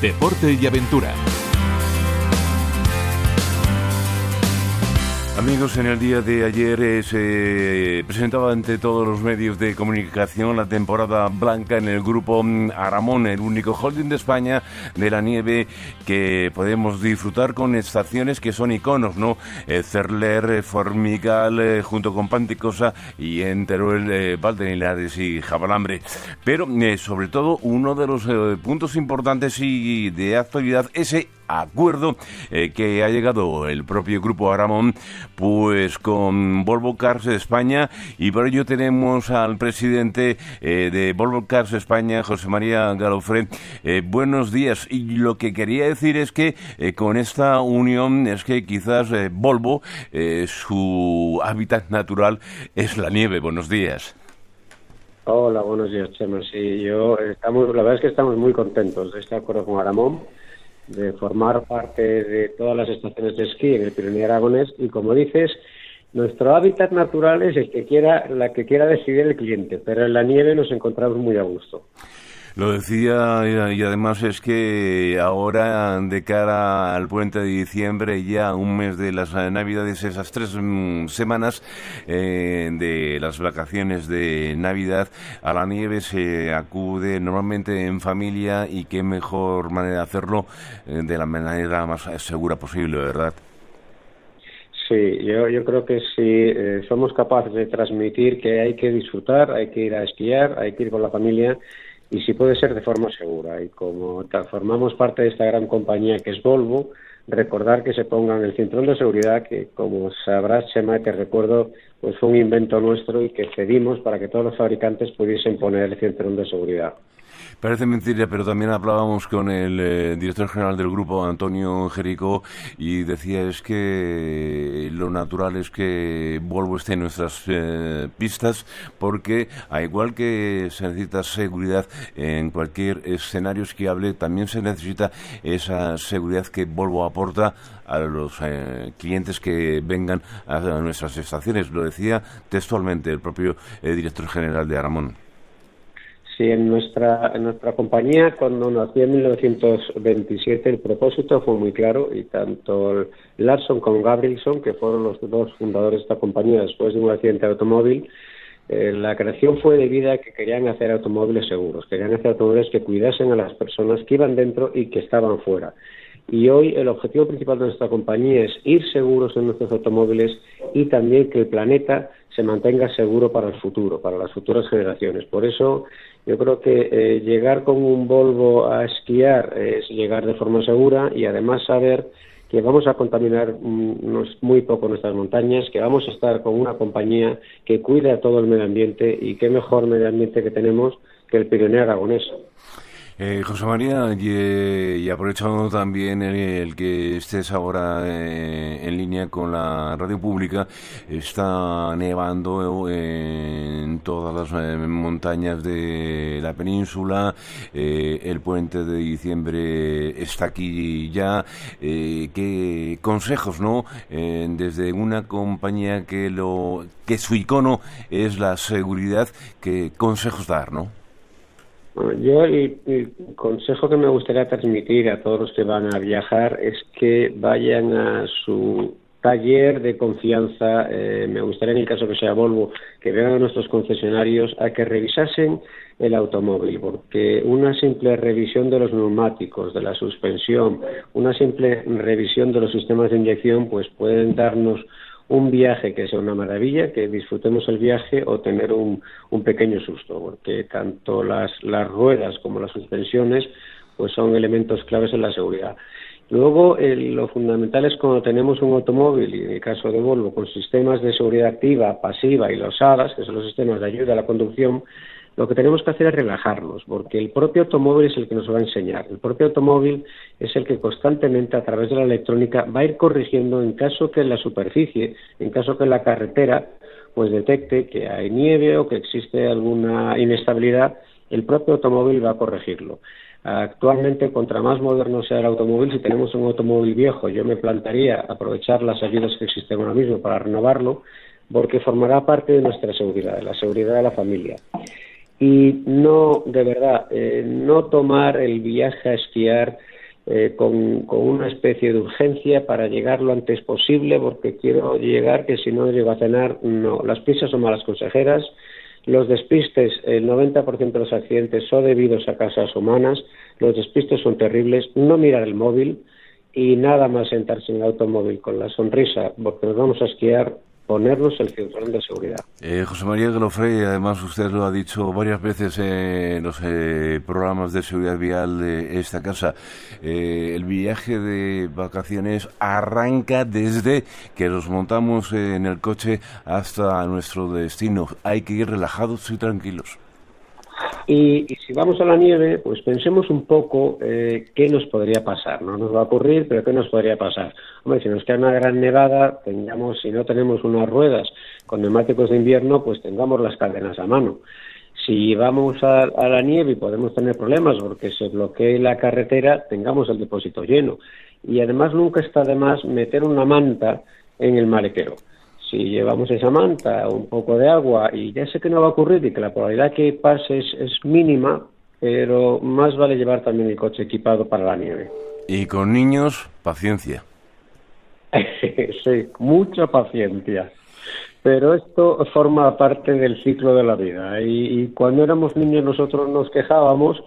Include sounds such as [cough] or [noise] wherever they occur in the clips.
deporte y aventura. Amigos, en el día de ayer eh, se presentaba ante todos los medios de comunicación la temporada blanca en el grupo mm, Aramón, el único holding de España de la nieve que podemos disfrutar con estaciones que son iconos, ¿no? Eh, Cerler, eh, Formigal, junto con Panticosa y en Teruel, Valdenilares y Jabalambre. Pero, sobre todo, uno de los puntos importantes y de actualidad, ese acuerdo eh, que ha llegado el propio grupo Aramón pues con Volvo Cars España. Y por ello tenemos al presidente eh, de Volvo Cars España José María Galofre eh, buenos días. Y lo que quería decir es que con esta unión es que quizás Volvo su hábitat natural es la nieve. Buenos días. Hola, buenos días, Chema. Sí, yo estamos, la verdad es que estamos muy contentos de este acuerdo con Aramón de formar parte de todas las estaciones de esquí en el Pirineo Aragonés y como dices, nuestro hábitat natural es el que quiera, la que quiera decidir el cliente, pero en la nieve nos encontramos muy a gusto. Lo decía y además es que ahora de cara al puente de diciembre, ya un mes de las navidades, esas tres mm, semanas eh, de las vacaciones de Navidad, a la nieve se acude normalmente en familia y qué mejor manera de hacerlo eh, de la manera más segura posible, ¿verdad? Sí, yo, yo creo que si eh, somos capaces de transmitir que hay que disfrutar, hay que ir a esquiar, hay que ir con la familia, y si puede ser de forma segura. Y como formamos parte de esta gran compañía que es Volvo, recordar que se pongan el cinturón de seguridad, que como sabrás, Chema, te recuerdo, pues fue un invento nuestro y que cedimos para que todos los fabricantes pudiesen poner el cinturón de seguridad. Parece mentira, pero también hablábamos con el eh, director general del grupo, Antonio Jerico, y decía es que lo natural es que Volvo esté en nuestras eh, pistas, porque a igual que se necesita seguridad en cualquier escenario esquiable, también se necesita esa seguridad que Volvo aporta a los eh, clientes que vengan a nuestras estaciones. Lo decía textualmente el propio director general de Aramón. Sí, en nuestra, en nuestra compañía, cuando nació en 1927, el propósito fue muy claro y tanto Larson como Gabrielson, que fueron los dos fundadores de esta compañía después de un accidente de automóvil, eh, la creación fue debido a que querían hacer automóviles seguros, querían hacer automóviles que cuidasen a las personas que iban dentro y que estaban fuera. Y hoy el objetivo principal de nuestra compañía es ir seguros en nuestros automóviles y también que el planeta se mantenga seguro para el futuro, para las futuras generaciones. Por eso yo creo que eh, llegar con un Volvo a esquiar es llegar de forma segura y además saber que vamos a contaminar muy poco nuestras montañas, que vamos a estar con una compañía que cuida todo el medio ambiente y qué mejor medio ambiente que tenemos que el Pirineo aragonés. Eh, José María, y, aprovechando también el, que estés ahora eh, en línea con la radio pública, está nevando en todas las eh, montañas de la península, el puente de diciembre está aquí ya. ¿Qué consejos, no? desde una compañía que lo que su icono es la seguridad, ¿qué consejos dar, no? Yo el, consejo que me gustaría transmitir a todos los que van a viajar es que vayan a su taller de confianza, eh, me gustaría en el caso que sea Volvo, que vengan a nuestros concesionarios a que revisasen el automóvil, porque una simple revisión de los neumáticos, de la suspensión, una simple revisión de los sistemas de inyección, pues pueden darnos un viaje que sea una maravilla, que disfrutemos el viaje o tener un, un pequeño susto, porque tanto las, las ruedas como las suspensiones pues son elementos claves en la seguridad. Luego, lo fundamental es cuando tenemos un automóvil, y en el caso de Volvo, con sistemas de seguridad activa, pasiva y los ADAS, que son los sistemas de ayuda a la conducción, lo que tenemos que hacer es relajarnos, porque el propio automóvil es el que nos va a enseñar. El propio automóvil es el que constantemente, a través de la electrónica, va a ir corrigiendo en caso que la superficie, en caso que la carretera, pues detecte que hay nieve o que existe alguna inestabilidad, el propio automóvil va a corregirlo. Actualmente, contra más moderno sea el automóvil, si tenemos un automóvil viejo, yo me plantaría aprovechar las ayudas que existen ahora mismo para renovarlo, porque formará parte de nuestra seguridad, de la seguridad de la familia. Y no, de verdad, eh, no tomar el viaje a esquiar eh, con, con, una especie de urgencia para llegar lo antes posible, porque quiero llegar, que si no llego a cenar, no. Las prisas son malas consejeras, los despistes, el 90% de los accidentes son debidos a casas humanas, los despistes son terribles, no mirar el móvil y nada más sentarse en el automóvil con la sonrisa, porque nos vamos a esquiar ponernos el cinturón de seguridad. Eh, José María Galofrey, además usted lo ha dicho varias veces en los eh, programas de seguridad vial de esta casa, eh, el viaje de vacaciones arranca desde que nos montamos en el coche hasta nuestro destino. Hay que ir relajados y tranquilos. Y, si vamos a la nieve, pues pensemos un poco eh, qué nos podría pasar. No nos va a ocurrir, pero qué nos podría pasar. Hombre, si nos queda una gran nevada, tengamos, si no tenemos unas ruedas con neumáticos de invierno, pues tengamos las cadenas a mano. Si vamos a, a la nieve y podemos tener problemas porque se bloquee la carretera, tengamos el depósito lleno. Y además nunca está de más meter una manta en el maletero si llevamos esa manta, un poco de agua, y ya sé que no va a ocurrir y que la probabilidad que pase es, mínima, pero más vale llevar también el coche equipado para la nieve. Y con niños, paciencia. [laughs] sí, mucha paciencia. Pero esto forma parte del ciclo de la vida. Y, cuando éramos niños nosotros nos quejábamos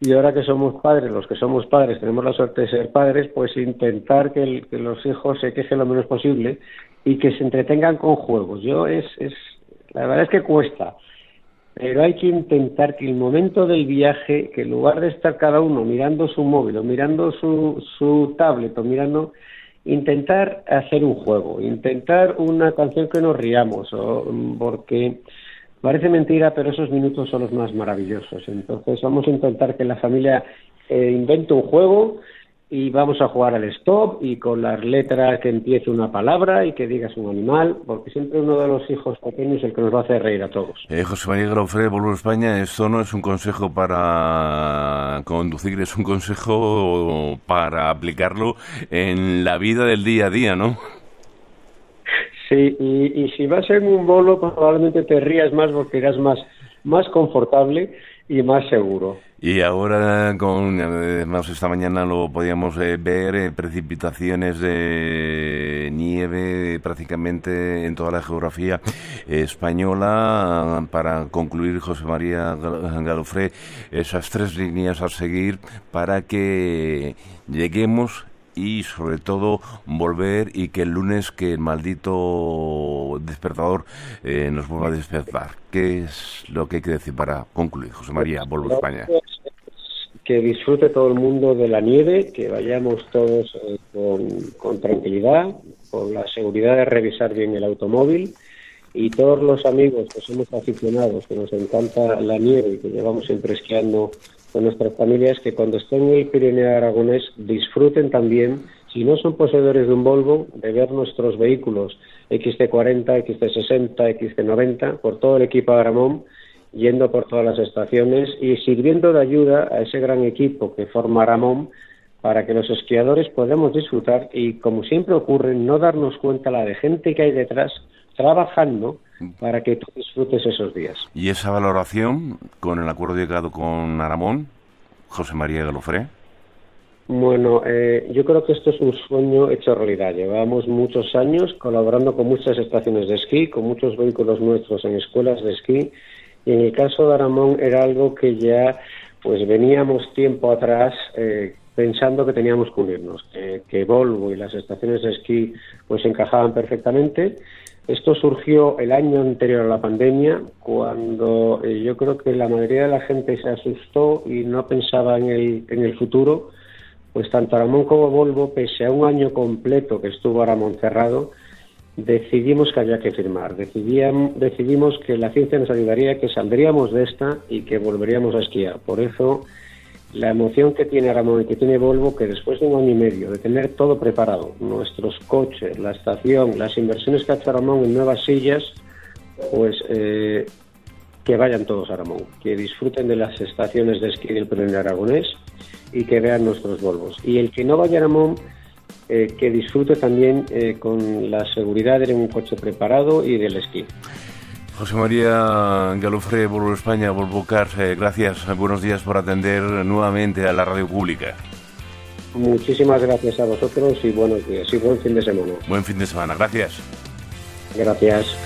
y ahora que somos padres, los que somos padres, tenemos la suerte de ser padres, pues intentar que, que los hijos se quejen lo menos posible y que se entretengan con juegos. Yo es, es la verdad es que cuesta, pero hay que intentar que el momento del viaje, que en lugar de estar cada uno mirando su móvil o mirando su, su tablet o mirando, intentar hacer un juego, intentar una canción que nos riamos, o, porque parece mentira, pero esos minutos son los más maravillosos. Entonces vamos a intentar que la familia eh, invente un juego y vamos a jugar al stop y con las letras que empiece una palabra y que digas un animal, porque siempre uno de los hijos pequeños es el que nos va a hacer reír a todos. Eh, José María Grofre, vuelvo a España, esto no es un consejo para conducir, es un consejo para aplicarlo en la vida del día a día, ¿no? Sí, y, y si vas en un bolo probablemente te rías más porque irás más, más confortable y más seguro. Y ahora, con además esta mañana lo podíamos eh, ver, eh, precipitaciones de nieve prácticamente en toda la geografía española. Para concluir, José María Galofré, esas tres líneas a seguir para que lleguemos y sobre todo volver y que el lunes que el maldito despertador eh, nos vuelva a despertar. ¿Qué es lo que hay que decir para concluir? José María, vuelvo a España. Que disfrute todo el mundo de la nieve, que vayamos todos eh, con, con tranquilidad, con la seguridad de revisar bien el automóvil y todos los amigos que somos aficionados, que nos encanta la nieve y que llevamos siempre esquiando con nuestras familias que cuando estén en el Pirineo Aragonés disfruten también, si no son poseedores de un Volvo, de ver nuestros vehículos XT40, XT60, XT90 por todo el equipo Agramón, yendo por todas las estaciones y sirviendo de ayuda a ese gran equipo que forma Aramón para que los esquiadores podamos disfrutar y, como siempre ocurre, no darnos cuenta la de gente que hay detrás trabajando para que tú disfrutes esos días. ¿Y esa valoración con el acuerdo llegado con Aramón, José María Galofré? Bueno, eh, yo creo que esto es un sueño hecho realidad. Llevamos muchos años colaborando con muchas estaciones de esquí, con muchos vehículos nuestros en escuelas de esquí, y en el caso de Aramón era algo que ya pues veníamos tiempo atrás eh, pensando que teníamos que unirnos, que, que Volvo y las estaciones de esquí pues encajaban perfectamente esto surgió el año anterior a la pandemia, cuando eh, yo creo que la mayoría de la gente se asustó y no pensaba en el, futuro, pues tanto Aramón como Volvo, pese a un año completo que estuvo Aramón cerrado, decidimos que había que firmar. decidimos que la ciencia nos ayudaría, que saldríamos de esta y que volveríamos a esquiar. Por eso la emoción que tiene Ramón y que tiene Volvo, que después de un año y medio de tener todo preparado, nuestros coches, la estación, las inversiones que ha hecho Ramón en nuevas sillas, pues eh, que vayan todos a Ramón, que disfruten de las estaciones de esquí del Premio Aragonés y que vean nuestros Volvos. Y el que no vaya a Ramón, eh, que disfrute también eh, con la seguridad de un coche preparado y del esquí. José María Galofre, Volvo España, Volvo Cars, eh, gracias, buenos días por atender nuevamente a la radio pública. Muchísimas gracias a vosotros y bueno, que así buen fin de semana. Buen fin de semana, gracias. Gracias.